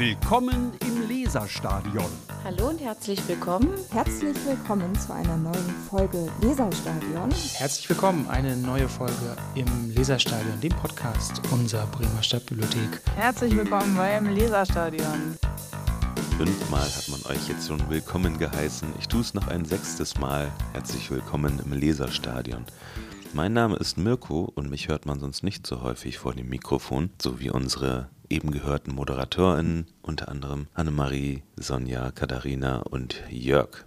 Willkommen im Leserstadion. Hallo und herzlich willkommen. Herzlich willkommen zu einer neuen Folge Leserstadion. Herzlich willkommen, eine neue Folge im Leserstadion, dem Podcast unserer Bremer Stadtbibliothek. Herzlich willkommen beim Leserstadion. Fünfmal hat man euch jetzt schon willkommen geheißen. Ich tue es noch ein sechstes Mal. Herzlich willkommen im Leserstadion. Mein Name ist Mirko und mich hört man sonst nicht so häufig vor dem Mikrofon, so wie unsere eben gehörten ModeratorInnen, unter anderem Annemarie, Sonja, Katharina und Jörg.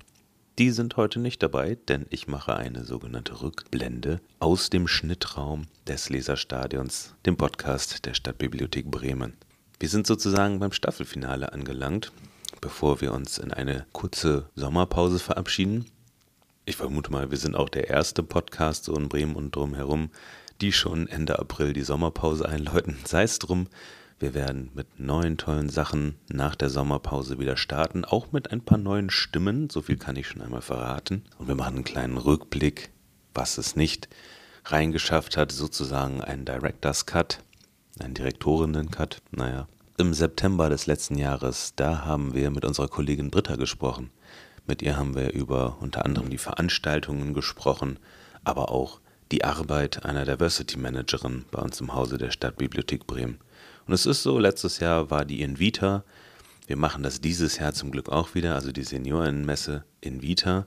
Die sind heute nicht dabei, denn ich mache eine sogenannte Rückblende aus dem Schnittraum des Leserstadions, dem Podcast der Stadtbibliothek Bremen. Wir sind sozusagen beim Staffelfinale angelangt, bevor wir uns in eine kurze Sommerpause verabschieden. Ich vermute mal, wir sind auch der erste Podcast so in Bremen und drumherum, die schon Ende April die Sommerpause einläuten. Sei es drum, wir werden mit neuen tollen Sachen nach der Sommerpause wieder starten, auch mit ein paar neuen Stimmen, so viel kann ich schon einmal verraten. Und wir machen einen kleinen Rückblick, was es nicht reingeschafft hat, sozusagen einen Director's Cut, einen Direktorinnen-Cut, naja. Im September des letzten Jahres, da haben wir mit unserer Kollegin Britta gesprochen. Mit ihr haben wir über unter anderem die Veranstaltungen gesprochen, aber auch die Arbeit einer Diversity Managerin bei uns im Hause der Stadtbibliothek Bremen. Und es ist so, letztes Jahr war die Invita. Wir machen das dieses Jahr zum Glück auch wieder, also die Seniorenmesse Invita.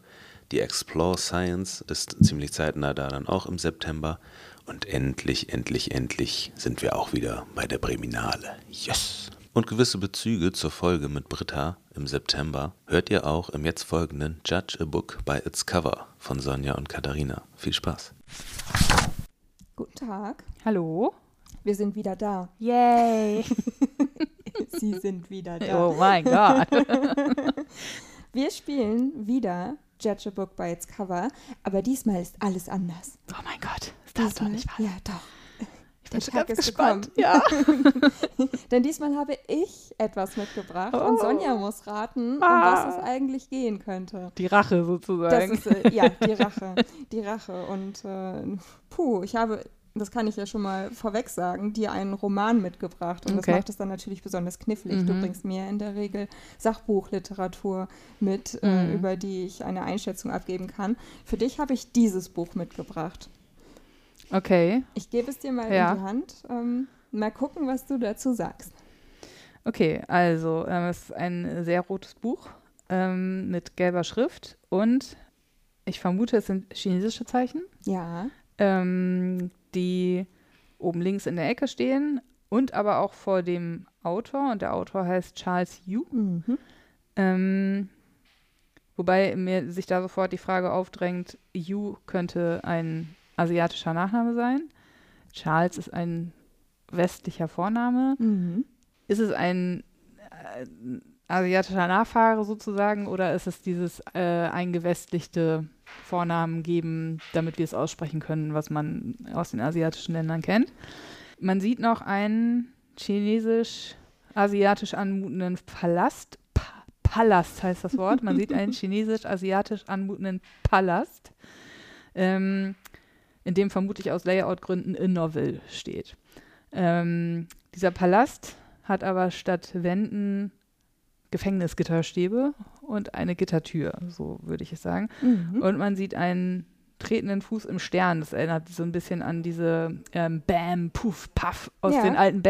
Die Explore Science ist ziemlich zeitnah da dann auch im September. Und endlich, endlich, endlich sind wir auch wieder bei der Breminale. Yes! Und gewisse Bezüge zur Folge mit Britta im September hört ihr auch im jetzt folgenden Judge a Book by its Cover von Sonja und Katharina. Viel Spaß. Guten Tag, Hallo. wir sind wieder da. Yay. Sie sind wieder da. oh mein Gott. Wir spielen wieder Judge a Book by its Cover, aber diesmal ist alles anders. Oh mein Gott. Das darf doch Diesmal- nicht wahr Ja, doch. Ich Der bin schon Tag ist gespannt. gekommen. Ja. Denn diesmal habe ich etwas mitgebracht und Oh. Sonja muss raten, um Ah. was es eigentlich gehen könnte. Die Rache Das sozusagen. ist, äh, ja, die Rache. Die Rache. Und äh, puh, ich habe, das kann ich ja schon mal vorweg sagen, dir einen Roman mitgebracht. Und Okay. das macht es dann natürlich besonders knifflig. Du Mhm. bringst mir in der Regel Sachbuchliteratur mit, äh, Mhm. über die ich eine Einschätzung abgeben kann. Für dich habe ich dieses Buch mitgebracht. Okay. Ich gebe es dir mal Ja. in die Hand. Ähm, mal gucken, was du dazu sagst. Okay, also ähm, es ist ein sehr rotes Buch ähm, mit gelber Schrift und ich vermute, es sind chinesische Zeichen, Ja. ähm, die oben links in der Ecke stehen und aber auch vor dem Autor und der Autor heißt Charles Yu. Mhm. Ähm, wobei mir sich da sofort die Frage aufdrängt, Yu könnte ein asiatischer Nachname sein. Charles ist ein westlicher Vorname. Mhm. Ist es ein äh, asiatischer Nachfahre sozusagen oder ist es dieses äh, eingewestlichte Vornamen geben, damit wir es aussprechen können, was man aus den asiatischen Ländern kennt? Man sieht noch einen chinesisch-asiatisch anmutenden Palast. Pa Palast heißt das Wort. Man sieht einen chinesisch-asiatisch anmutenden Palast, ähm, in dem vermutlich aus Layout-Gründen A Novel steht. Ähm, dieser Palast hat aber statt Wänden Gefängnisgitterstäbe und eine Gittertür, so würde ich es sagen. Mhm. Und man sieht einen tretenden Fuß im Stern. Das erinnert so ein bisschen an diese ähm, Bam, Puff, Puff aus Ja, den alten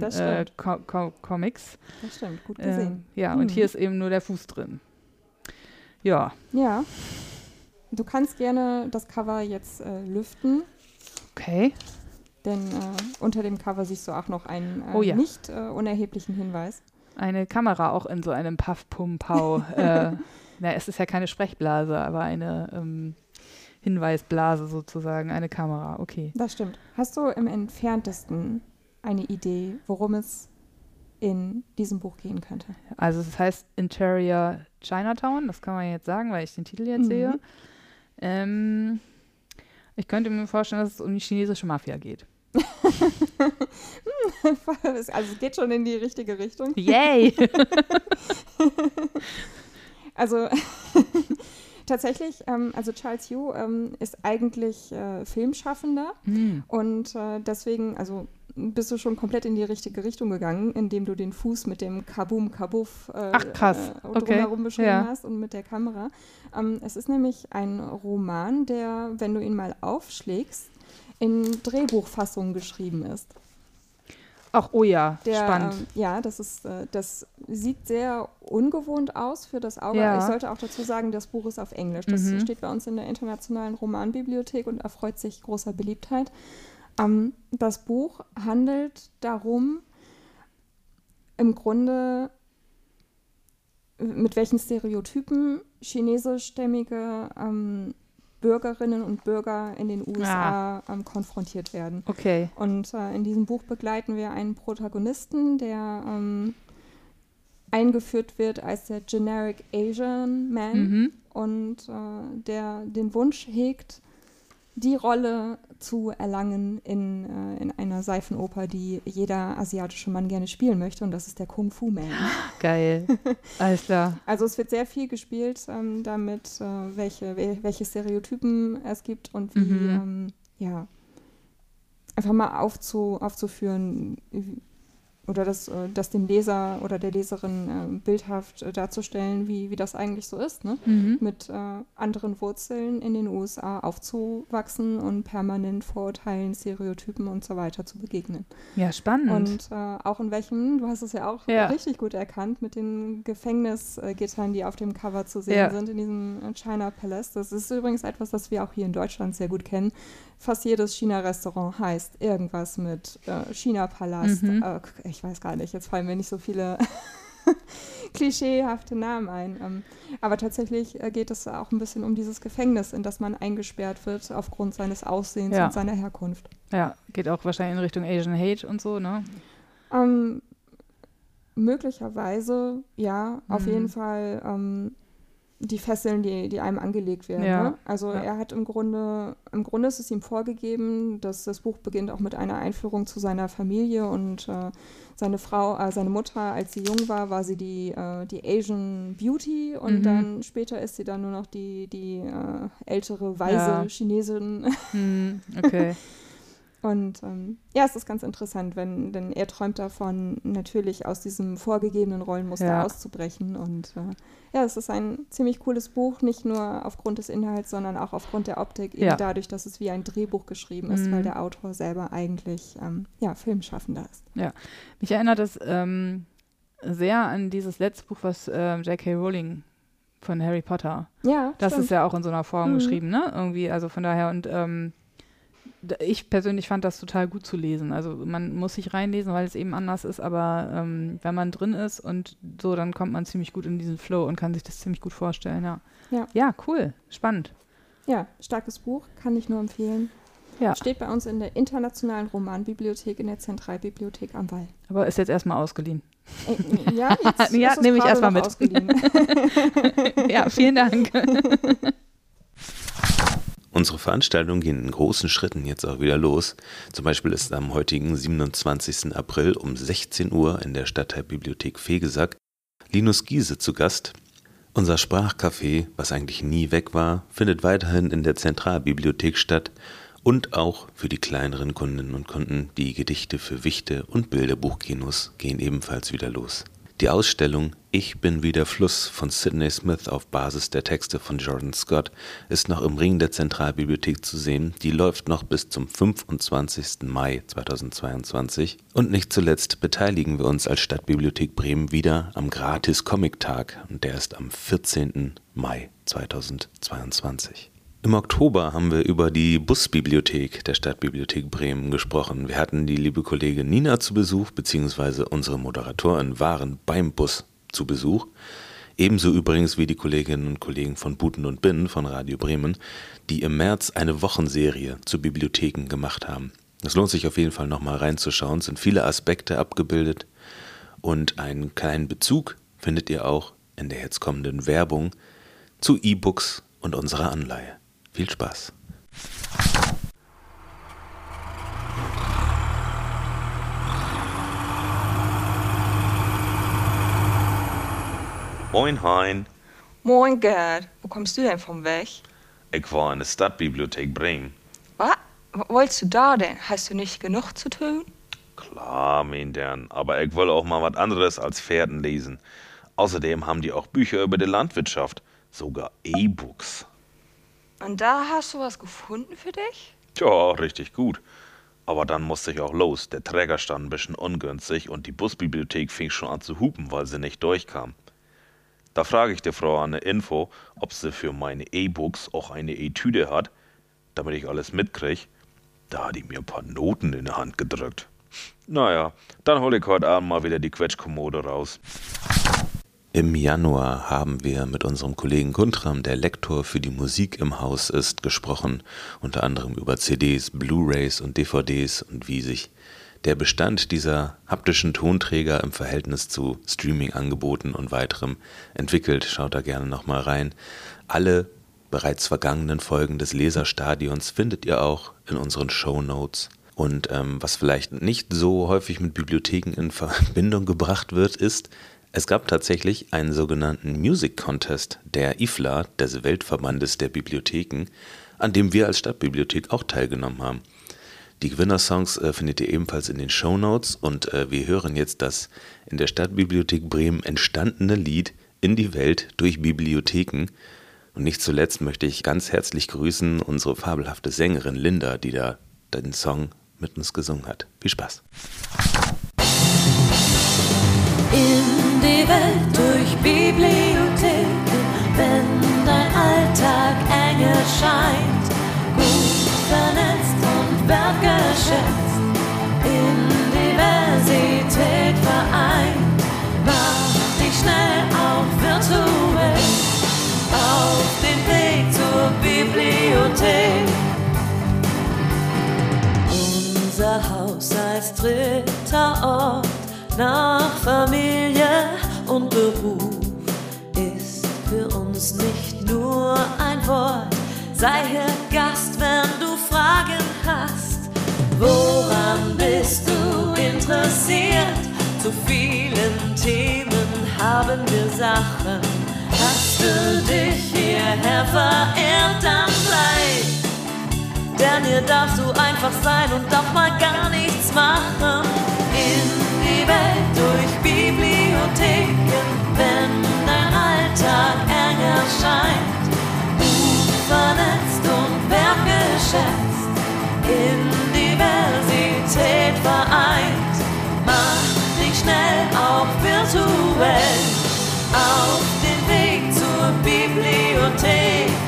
das stimmt. Batman-Comics. Das stimmt, gut Ähm, gesehen. ja, und Mhm. hier ist eben nur der Fuß drin. Ja, Ja. Du kannst gerne das Cover jetzt äh, lüften, okay. denn äh, unter dem Cover siehst du auch noch einen äh, Oh ja. nicht äh, unerheblichen Hinweis. Eine Kamera auch in so einem Puff, Pum, Pau. äh, na, es ist ja keine Sprechblase, aber eine ähm, Hinweisblase sozusagen, eine Kamera. Okay. Das stimmt. Hast du im entferntesten eine Idee, worum es in diesem Buch gehen könnte? Also es heißt Interior Chinatown, das kann man jetzt sagen, weil ich den Titel jetzt Mhm. sehe. Ähm, ich könnte mir vorstellen, dass es um die chinesische Mafia geht. also es geht schon in die richtige Richtung. Yay! Also tatsächlich, ähm, also Charles Yu ähm, ist eigentlich äh, Filmschaffender Hm. und äh, deswegen, also bist du schon komplett in die richtige Richtung gegangen, indem du den Fuß mit dem Kabum Kabuff äh, Ach, krass. äh, Okay. drumherum beschrieben Ja. hast und mit der Kamera. Ähm, es ist nämlich ein Roman, der, wenn du ihn mal aufschlägst, in Drehbuchfassung geschrieben ist. Ach, oh ja, Der, spannend. ähm, ja, das ist, äh, das sieht sehr ungewohnt aus für das Auge. Ja. Ich sollte auch dazu sagen, das Buch ist auf Englisch. Das Mhm. steht bei uns in der internationalen Romanbibliothek und erfreut sich großer Beliebtheit. Ähm, das Buch handelt darum, im Grunde mit welchen Stereotypen chinesischstämmige ähm, Bürgerinnen und Bürger in den USA ähm, konfrontiert werden. Okay. Und äh, in diesem Buch begleiten wir einen Protagonisten, der ähm, eingeführt wird als der Generic Asian Man Mhm. und äh, der den Wunsch hegt, die Rolle zu erlangen in, äh, in einer Seifenoper, die jeder asiatische Mann gerne spielen möchte. Und das ist der Kung Fu Man. Geil. Alles klar. Also es wird sehr viel gespielt ähm, damit, äh, welche, wel- welche Stereotypen es gibt und wie, Mhm. ähm, ja, einfach mal aufzu, aufzuführen wie- oder das, äh, das dem Leser oder der Leserin äh, bildhaft äh, darzustellen, wie, wie das eigentlich so ist, ne? Mhm. mit äh, anderen Wurzeln in den USA aufzuwachsen und permanent Vorurteilen, Stereotypen und so weiter zu begegnen. Ja, spannend. Und äh, auch in welchem, du hast es ja auch Ja. richtig gut erkannt, mit den Gefängnisgittern, die auf dem Cover zu sehen Ja. sind in diesem äh, China Palace. Das ist übrigens etwas, das wir auch hier in Deutschland sehr gut kennen. Fast jedes China-Restaurant heißt irgendwas mit äh, China-Palast. Mhm. Äh, ich weiß gar nicht, jetzt fallen mir nicht so viele klischeehafte Namen ein. Ähm, aber tatsächlich äh, geht es auch ein bisschen um dieses Gefängnis, in das man eingesperrt wird aufgrund seines Aussehens Ja. und seiner Herkunft. ja, geht auch wahrscheinlich in Richtung Asian Hate und so, ne? Ähm, möglicherweise, ja, auf Mhm. jeden Fall ähm, die Fesseln, die, die einem angelegt werden. Ja, Ne? Also ja. er hat im Grunde, im Grunde ist es ihm vorgegeben, dass das Buch beginnt auch mit einer Einführung zu seiner Familie und äh, seine Frau, äh, seine Mutter, als sie jung war, war sie die, äh, die Asian Beauty und Mhm. dann später ist sie dann nur noch die, die äh, ältere, weise Ja. Chinesin. Hm, okay. Und ähm, ja, es ist ganz interessant, wenn, denn er träumt davon, natürlich aus diesem vorgegebenen Rollenmuster Ja. auszubrechen. Und äh, ja, es ist ein ziemlich cooles Buch, nicht nur aufgrund des Inhalts, sondern auch aufgrund der Optik, eben Ja. dadurch, dass es wie ein Drehbuch geschrieben ist, Mhm. weil der Autor selber eigentlich ähm, ja, Filmschaffender ist. Mich erinnert es ähm, sehr an dieses letzte Buch, was ähm, J.K. Rowling von Harry Potter. Ja, Das stimmt. ist ja auch in so einer Form Mhm. geschrieben, ne? Irgendwie, also von daher und ähm, ich persönlich fand das total gut zu lesen. Also man muss sich reinlesen, weil es eben anders ist, aber ähm, wenn man drin ist und so, dann kommt man ziemlich gut in diesen Flow und kann sich das ziemlich gut vorstellen, ja. Ja. Ja, cool, spannend. ja, starkes Buch, kann ich nur empfehlen. Ja. Steht bei uns in der internationalen Romanbibliothek in der Zentralbibliothek am Wall. Aber ist jetzt erstmal ausgeliehen. Äh, ja, jetzt Ja, ist es nehme ich gerade erst mal noch mit. ja, vielen Dank. Unsere Veranstaltungen gehen in großen Schritten jetzt auch wieder los. Zum Beispiel ist am heutigen 27. April um 16 Uhr in der Stadtteilbibliothek Fegesack Linus Giese zu Gast. Unser Sprachcafé, was eigentlich nie weg war, findet weiterhin in der Zentralbibliothek statt und auch für die kleineren Kundinnen und Kunden die Gedichte für Wichte und Bilderbuchkinos gehen ebenfalls wieder los. Die Ausstellung Ich bin wie der Fluss von Sidney Smith auf Basis der Texte von Jordan Scott ist noch im Ring der Zentralbibliothek zu sehen. Die läuft noch bis zum 25. Mai 2022. Und nicht zuletzt beteiligen wir uns als Stadtbibliothek Bremen wieder am Gratis Comic Tag und der ist am 14. Mai 2022. Im Oktober haben wir über die Busbibliothek der Stadtbibliothek Bremen gesprochen. Wir hatten die liebe Kollegin Nina zu Besuch, beziehungsweise unsere Moderatoren waren beim Bus zu Besuch. Ebenso übrigens wie die Kolleginnen und Kollegen von Buten und Binnen von Radio Bremen, die im März eine Wochenserie zu Bibliotheken gemacht haben. Es lohnt sich auf jeden Fall nochmal reinzuschauen, es sind viele Aspekte abgebildet und einen kleinen Bezug findet ihr auch in der jetzt kommenden Werbung zu E-Books und unserer Anleihe. Viel Spaß! Moin Hein, Moin Gerd, wo kommst du denn vom Weg? ich war in der Stadtbibliothek Bremen. Was? Was wolltest du da denn? Hast du nicht genug zu tun? Klar, mein Dern, aber ich will auch mal was anderes als Pferden lesen. Außerdem haben die auch Bücher über die Landwirtschaft, sogar E-Books. Und da hast du was gefunden für dich? Tja, richtig gut. Aber dann musste ich auch los. Der Träger stand ein bisschen ungünstig und die Busbibliothek fing schon an zu hupen, weil sie nicht durchkam. Da frage ich die Frau an der Info, ob sie für meine E-Books auch eine Etüde hat, damit ich alles mitkrieg. Da hat die mir ein paar Noten in die Hand gedrückt. Naja, dann hole ich heute Abend mal wieder die Quetschkommode raus. Im Januar haben wir mit unserem Kollegen Guntram, der Lektor für die Musik im Haus ist, gesprochen, unter anderem über CDs, Blu-rays und DVDs und wie sich der Bestand dieser haptischen Tonträger im Verhältnis zu Streaming-Angeboten und weiterem entwickelt. Schaut da gerne nochmal rein. Alle bereits vergangenen Folgen des Leserstadions findet ihr auch in unseren Show Notes. Und ähm, was vielleicht nicht so häufig mit Bibliotheken in Verbindung gebracht wird, ist, es gab tatsächlich einen sogenannten Music Contest der IFLA, des Weltverbandes der Bibliotheken, an dem wir als Stadtbibliothek auch teilgenommen haben. Die Gewinnersongs äh, findet ihr ebenfalls in den Show Notes und äh, wir hören jetzt das in der Stadtbibliothek Bremen entstandene Lied in die Welt durch Bibliotheken. Und nicht zuletzt möchte ich ganz herzlich grüßen unsere fabelhafte Sängerin Linda, die da den Song mit uns gesungen hat. Viel Spaß. in die Welt durch Bibliotheken, wenn dein Alltag eng erscheint, gut vernetzt und wertgeschätzt, in Diversität vereint, mach dich schnell auch virtuell auf den Weg zur Bibliothek. Unser Haus als dritter Ort nach Familie und Beruf ist für uns nicht nur ein Wort. Sei hier Gast, wenn du Fragen hast. Woran bist du interessiert? Zu vielen Themen haben wir Sachen. Hast du dich hierher verirrt, dann bleib. Denn hier darfst du einfach sein und auch mal gar nichts machen. In die Welt durch Bibliotheken, wenn dein Alltag eng erscheint. Gut vernetzt und wertgeschätzt, in Diversität vereint. Mach dich schnell auch virtuell auf den Weg zur Bibliothek.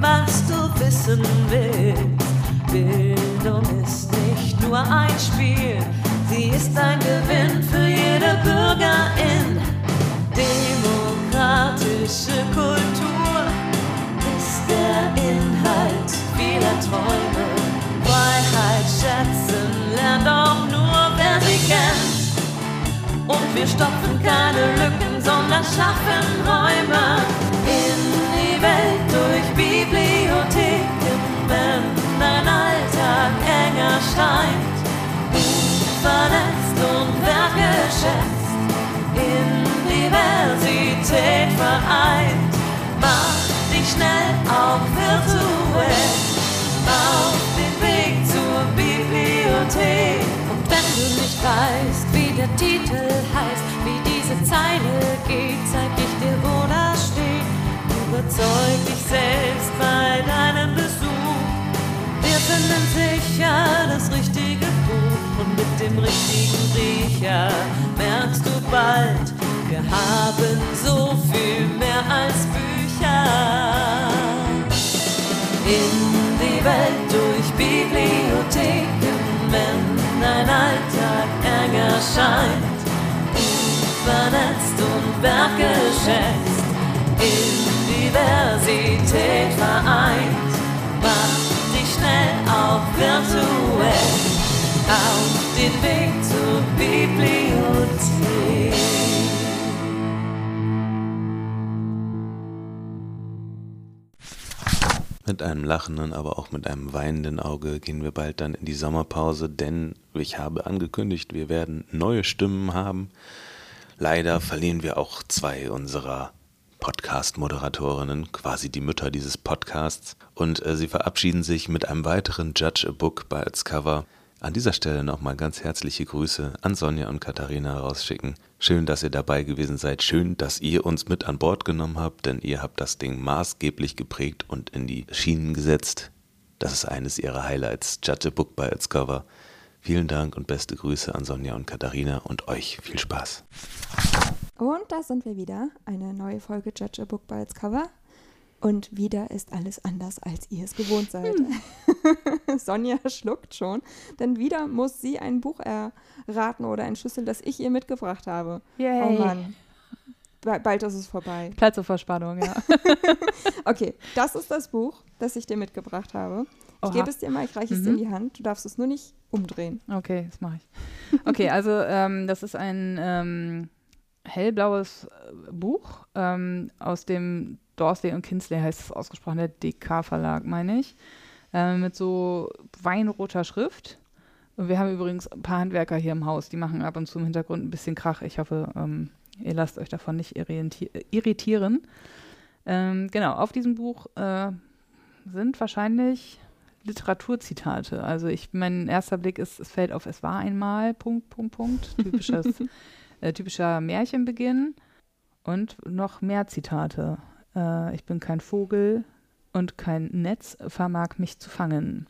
Was du wissen willst. Bildung ist nicht nur ein Spiel, sie ist ein Gewinn für jede Bürgerin. Demokratische Kultur ist der Inhalt vieler Träume. Freiheit schätzen lernt auch nur, wer sie kennt. Und wir stopfen keine Lücken, sondern schaffen Räume enger scheint. Vernetzt und wertgeschätzt, in Diversität vereint. Mach dich schnell auch virtuell auf den Weg zur Bibliothek. Und wenn du nicht weißt, wie der Titel heißt, wie diese Zeile geht, zeig ich dir, wo das steht. Überzeug dich selbst bei deinem Besuch. Wir finden sicher dem richtigen Riecher. Merkst du bald, wir haben so viel mehr als Bücher. In die Welt durch Bibliotheken, wenn dein Alltag eng erscheint, vernetzt und wertgeschätzt, in Diversität vereint, mach dich schnell auch virtuell auf den Weg zur Bibliothek. Mit einem lachenden, aber auch mit einem weinenden Auge gehen wir bald dann in die Sommerpause, denn ich habe angekündigt, wir werden neue Stimmen haben. Leider verlieren wir auch zwei unserer Podcast-Moderatorinnen, quasi die Mütter dieses Podcasts. Und äh, sie verabschieden sich mit einem weiteren Judge a Book bei als Cover. An dieser Stelle nochmal ganz herzliche Grüße an Sonja und Katharina rausschicken. Schön, dass ihr dabei gewesen seid. Schön, dass ihr uns mit an Bord genommen habt, denn ihr habt das Ding maßgeblich geprägt und in die Schienen gesetzt. Das ist eines ihrer Highlights. Judge a Book by its Cover. Vielen Dank und beste Grüße an Sonja und Katharina und euch viel Spaß. Und da sind wir wieder. Eine neue Folge Judge a Book by its Cover. Und wieder ist alles anders, als ihr es gewohnt seid. Hm. Sonja schluckt schon, denn wieder muss sie ein Buch erraten oder entschlüsseln, das ich ihr mitgebracht habe. Yay. Oh Mann. Bald ist es vorbei. Platz zur Verspannung, ja. okay, das ist das Buch, das ich dir mitgebracht habe. Ich Oha. gebe es dir mal, ich reiche es Mhm. dir in die Hand. Du darfst es nur nicht umdrehen. Okay, das mache ich. Okay, also ähm, das ist ein ähm, hellblaues äh, Buch ähm, aus dem Dorsley und Kinsley heißt es ausgesprochen, der DK-Verlag, meine ich, äh, mit so weinroter Schrift. Und wir haben übrigens ein paar Handwerker hier im Haus, die machen ab und zu im Hintergrund ein bisschen Krach. Ich hoffe, ähm, ihr lasst euch davon nicht irriti- irritieren. Ähm, genau, auf diesem Buch äh, sind wahrscheinlich Literaturzitate. Also ich, mein erster Blick ist, es fällt auf, es war einmal, Punkt, Punkt, Punkt, typisches, äh, typischer Märchenbeginn und noch mehr Zitate. Äh, ich bin kein Vogel und kein Netz vermag mich zu fangen.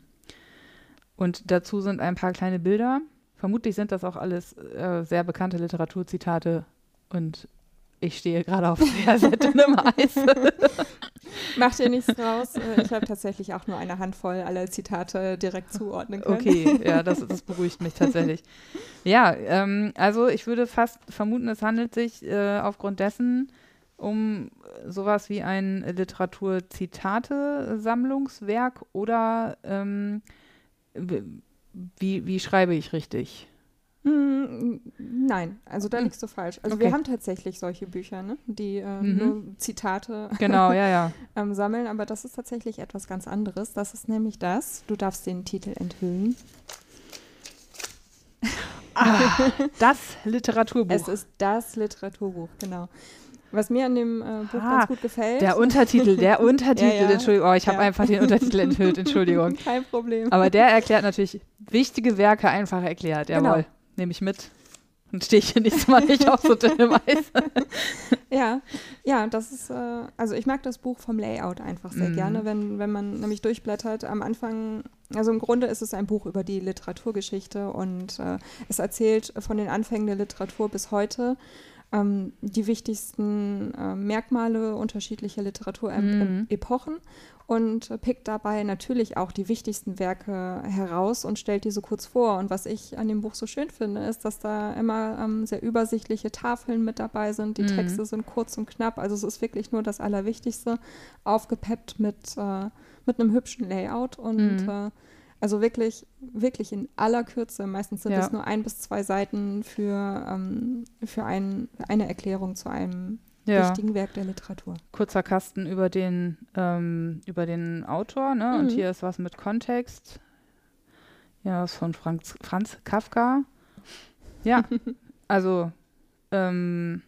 Und dazu sind ein paar kleine Bilder. Vermutlich sind das auch alles äh, sehr bekannte Literaturzitate und ich stehe gerade auf sehr, sehr dünnem Eis. Mach dir nichts draus. Äh, Ich habe tatsächlich auch nur eine Handvoll aller Zitate direkt zuordnen können. Okay, ja, das, das beruhigt mich tatsächlich. Ja, ähm, also ich würde fast vermuten, es handelt sich äh, aufgrund dessen um sowas wie ein Literaturzitate-Sammlungswerk oder ähm, wie, wie schreibe ich richtig? Mm, Nein, also da Hm. liegst du falsch. Also Okay. wir haben tatsächlich solche Bücher, ne? die äh, Mhm. nur Zitate Genau, ja, ja. ähm, sammeln, aber das ist tatsächlich etwas ganz anderes. Das ist nämlich das, du darfst den Titel enthüllen. Das Literaturbuch. Es ist das Literaturbuch, genau. Was mir an dem äh, Buch Ah, ganz gut gefällt. der Untertitel, der Untertitel, Ja, ja. Entschuldigung, oh, ich habe Ja. einfach den Untertitel enthüllt, Entschuldigung. Kein Problem. Aber der erklärt natürlich wichtige Werke einfach erklärt. Genau. Jawohl, nehme ich mit. Und stehe ich hier nächstes Mal nicht auf so dünnem Eis. Ja, ja, das ist, äh, also ich mag das Buch vom Layout einfach sehr Mhm. gerne, wenn, wenn man nämlich durchblättert. Am Anfang, also im Grunde ist es ein Buch über die Literaturgeschichte und äh, es erzählt von den Anfängen der Literatur bis heute ähm, die wichtigsten äh, Merkmale unterschiedlicher Mhm. Literaturepochen und äh, pickt dabei natürlich auch die wichtigsten Werke heraus und stellt diese kurz vor. Und was ich an dem Buch so schön finde, ist, dass da immer ähm, sehr übersichtliche Tafeln mit dabei sind. Die Mhm. Texte sind kurz und knapp. Also es ist wirklich nur das Allerwichtigste, aufgepeppt mit, äh, mit einem hübschen Layout und Mhm. äh, also wirklich, wirklich in aller Kürze. Meistens sind Ja. es nur ein bis zwei Seiten für, ähm, für ein, eine Erklärung zu einem Ja, wichtigen Werk der Literatur. kurzer Kasten über den, ähm, über den Autor. Ne? Und Mhm. hier ist was mit Kontext. Ja, das ist von Franz, Franz Kafka. Ja, also ähm,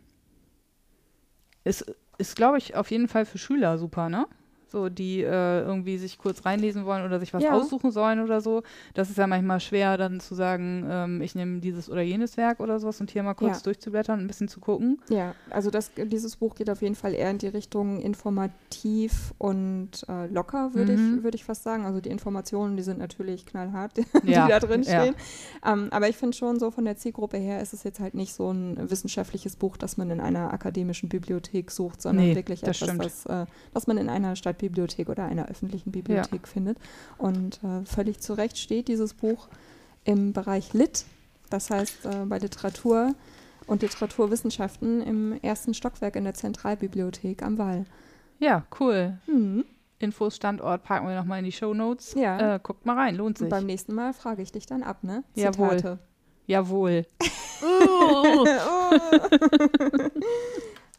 ist, ist glaube ich, auf jeden Fall für Schüler super, ne? So, die äh, irgendwie sich kurz reinlesen wollen oder sich was Ja. aussuchen sollen oder so. Das ist ja manchmal schwer, dann zu sagen, ähm, ich nehme dieses oder jenes Werk oder sowas und hier mal kurz Ja. durchzublättern und ein bisschen zu gucken. Ja, also das, dieses Buch geht auf jeden Fall eher in die Richtung informativ und äh, locker, würde Mhm. ich, würd ich fast sagen. Also die Informationen, die sind natürlich knallhart, die Ja, da drin stehen. Ähm, aber ich finde schon so von der Zielgruppe her ist es jetzt halt nicht so ein wissenschaftliches Buch, das man in einer akademischen Bibliothek sucht, sondern Nee, wirklich das etwas, stimmt. das, äh, das man in einer Stadtbibliothek oder einer öffentlichen Bibliothek findet. Und äh, völlig zu Recht steht dieses Buch im Bereich Lit, das heißt äh, bei Literatur und Literaturwissenschaften im ersten Stockwerk in der Zentralbibliothek am Wall. Ja, cool. Mhm. Infos, Standort packen wir nochmal in die Show Notes. Ja. Äh, guckt mal rein, lohnt Und sich. beim nächsten Mal frage ich dich dann ab, ne? Jawohl. Zitate. Jawohl. Oh.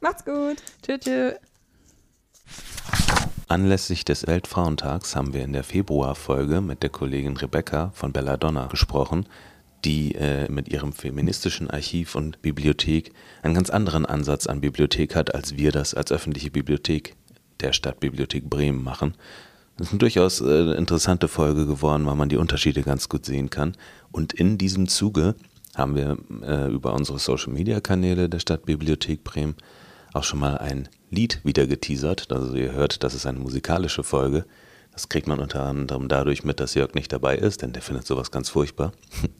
Macht's gut. Tschö. Anlässlich des Weltfrauentags haben wir in der Februarfolge mit der Kollegin Rebecca von Belladonna gesprochen, die äh, mit ihrem feministischen Archiv und Bibliothek einen ganz anderen Ansatz an Bibliothek hat, als wir das als öffentliche Bibliothek der Stadtbibliothek Bremen machen. Das ist eine durchaus äh, interessante Folge geworden, weil man die Unterschiede ganz gut sehen kann. Und in diesem Zuge haben wir äh, über unsere Social-Media-Kanäle der Stadtbibliothek Bremen auch schon mal ein Lied wieder geteasert. Also ihr hört, das ist eine musikalische Folge. Das kriegt man unter anderem dadurch mit, dass Jörg nicht dabei ist, denn der findet sowas ganz furchtbar.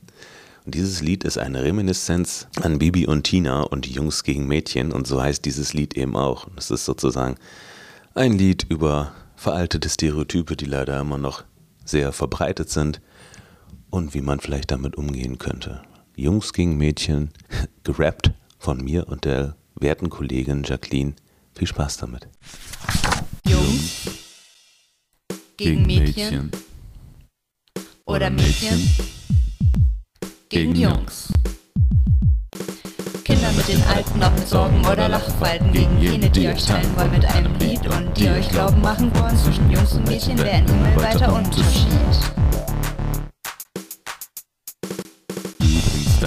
Und dieses Lied ist eine Reminiszenz an Bibi und Tina und die Jungs gegen Mädchen und so heißt dieses Lied eben auch. Es ist sozusagen ein Lied über veraltete Stereotype, die leider immer noch sehr verbreitet sind und wie man vielleicht damit umgehen könnte. Jungs gegen Mädchen, gerappt von mir und der werten Kollegin Jacqueline. Viel Spaß damit. Jungs? Gegen Mädchen? Oder Mädchen? Gegen Jungs. Kinder mit den Alten, ob mit Sorgen oder Lachfalten, gegen jene, die euch teilen wollen mit einem Lied und die euch glauben machen wollen, zwischen Jungs und Mädchen wäre ein himmelweiter Unterschied.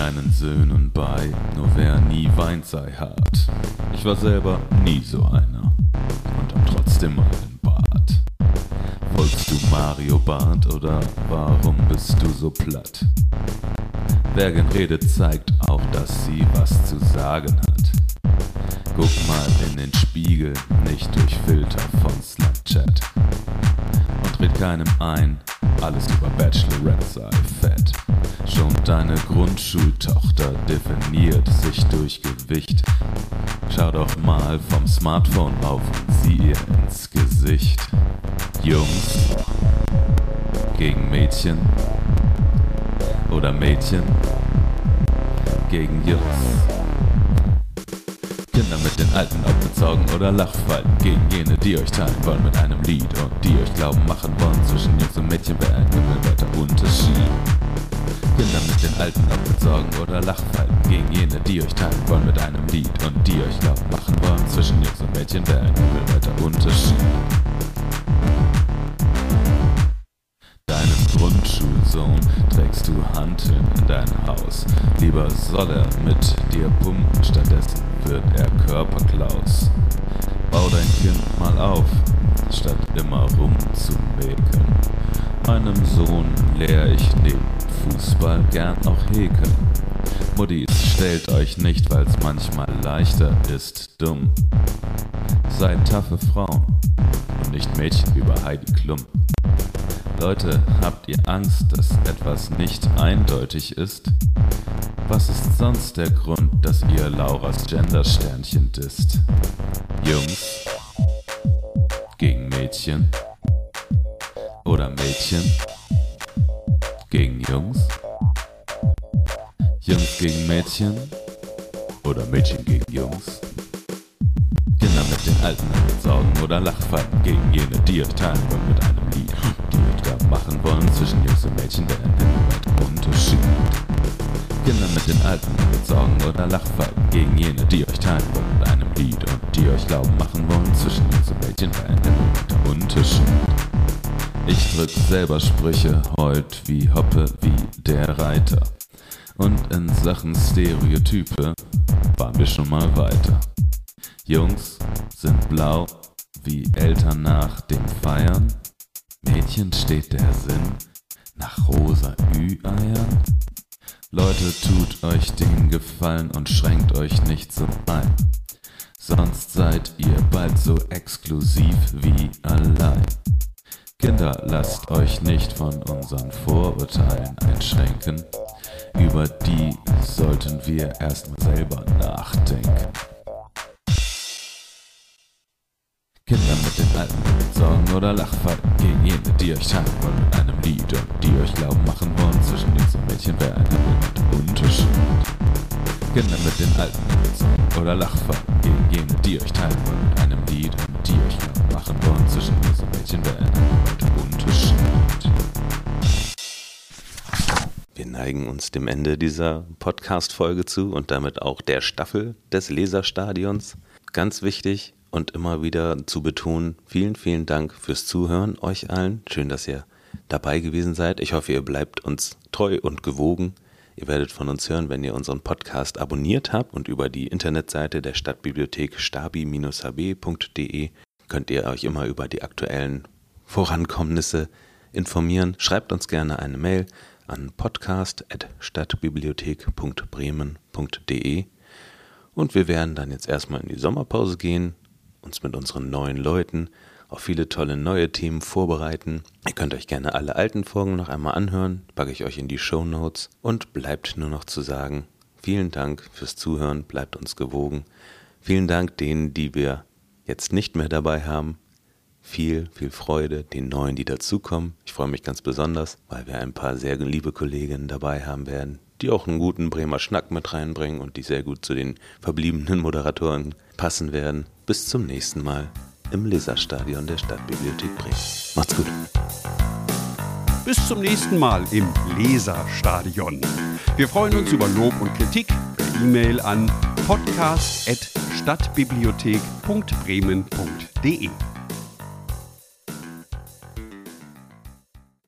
Deinen Söhnen bei, nur wer nie weint, sei hart. Ich war selber nie so einer und hab trotzdem einen Bart. Folgst du Mario Barth oder warum bist du so platt? Wer gern redet, zeigt auch, dass sie was zu sagen hat. Guck mal in den Spiegel, nicht durch Filter von Snapchat. Und red keinem ein, alles über Bachelorette sei. Schon deine Grundschultochter definiert sich durch Gewicht. Schau doch mal vom Smartphone auf und sieh ihr ins Gesicht. Jungs gegen Mädchen oder Mädchen gegen Jungs. Kinder mit den alten Sorgen oder Lachfalten gegen jene, die euch teilen wollen mit einem Lied und die euch glauben machen wollen zwischen Jungs und Mädchen wäre ein himmelweiter Unterschied. Kinder mit den alten Sorgen oder Lachfalten gegen jene, die euch teilen wollen mit einem Lied und die euch glauben machen wollen zwischen Jungs und Mädchen wäre ein himmelweiter Unterschied. Deinem Grundschulsohn trägst du Hanteln in dein Haus. Lieber soll er mit dir pumpen, stattdessen wird er Körperklaus. Bau dein Kind mal auf, statt immer rumzumäkeln. Meinem Sohn lehr ich neben Fußball gern auch häkeln. Muttis, stellt euch nicht, weil's manchmal leichter ist, dumm. Seid taffe Frauen und nicht Mädchen wie bei Heidi Klum. Leute, habt ihr Angst, dass etwas nicht eindeutig ist? Was ist sonst der Grund, dass ihr Lauras Gendersternchen disst? Jungs gegen Mädchen oder Mädchen gegen Jungs? Jungs gegen Mädchen oder Mädchen gegen Jungs? Kinder mit den alten Sorgen oder Lachfalten gegen jene, die euch teilen wollen mit einem Lied, die da machen wollen zwischen Jungs und Mädchen, der ein Unterschied. Kinder mit den alten Sorgen oder Lachfalten gegen jene, die euch teilen wollen mit einem Lied und die euch glauben machen wollen zwischen Jungs und Mädchen, der ein Unterschied. Ich drück selber Sprüche heut wie Hoppe, wie der Reiter. Und in Sachen Stereotype waren wir schon mal weiter. Jungs sind blau wie Eltern nach dem Feiern. Mädchen steht der Sinn nach rosa Ü-Eiern. Leute, tut euch den Gefallen und schränkt euch nicht so ein. Sonst seid ihr bald so exklusiv wie allein. Kinder, lasst euch nicht von unseren Vorurteilen einschränken. Über die sollten wir erstmal selber nachdenken. Kinder mit den alten mit Sorgen oder Lachfalten gegen jene, die euch teilen wollen mit einem Lied und die euch glauben machen wollen zwischen Jungs und Mädchen wäre ein Unterschied. Kinder mit den alten mit Sorgen oder Lachfalten jene, die euch teilen wollen mit einem Lied die euch machen wollen zwischen Jungs und Mädchen wäre ein. Wir neigen uns dem Ende dieser Podcast-Folge zu und damit auch der Staffel des Leserstadions. Ganz wichtig und immer wieder zu betonen, vielen, vielen Dank fürs Zuhören, euch allen. Schön, dass ihr dabei gewesen seid. Ich hoffe, ihr bleibt uns treu und gewogen. Ihr werdet von uns hören, wenn ihr unseren Podcast abonniert habt und über die Internetseite der Stadtbibliothek stabi-hb.de könnt ihr euch immer über die aktuellen Vorankommnisse informieren. Schreibt uns gerne eine Mail an podcast.stadtbibliothek.bremen.de und wir werden dann jetzt erstmal in die Sommerpause gehen, uns mit unseren neuen Leuten auf viele tolle neue Themen vorbereiten. Ihr könnt euch gerne alle alten Folgen noch einmal anhören, packe ich euch in die Show Notes und bleibt nur noch zu sagen, vielen Dank fürs Zuhören, bleibt uns gewogen. Vielen Dank denen, die wir jetzt nicht mehr dabei haben. Viel, viel Freude den neuen, die dazukommen. Ich freue mich ganz besonders, weil wir ein paar sehr liebe Kolleginnen dabei haben werden, die auch einen guten Bremer Schnack mit reinbringen und die sehr gut zu den verbliebenen Moderatoren passen werden. Bis zum nächsten Mal im Leserstadion der Stadtbibliothek Bremen. Macht's gut. Bis zum nächsten Mal im Leserstadion. Wir freuen uns über Lob und Kritik per E-Mail an podcast.stadtbibliothek.bremen.de.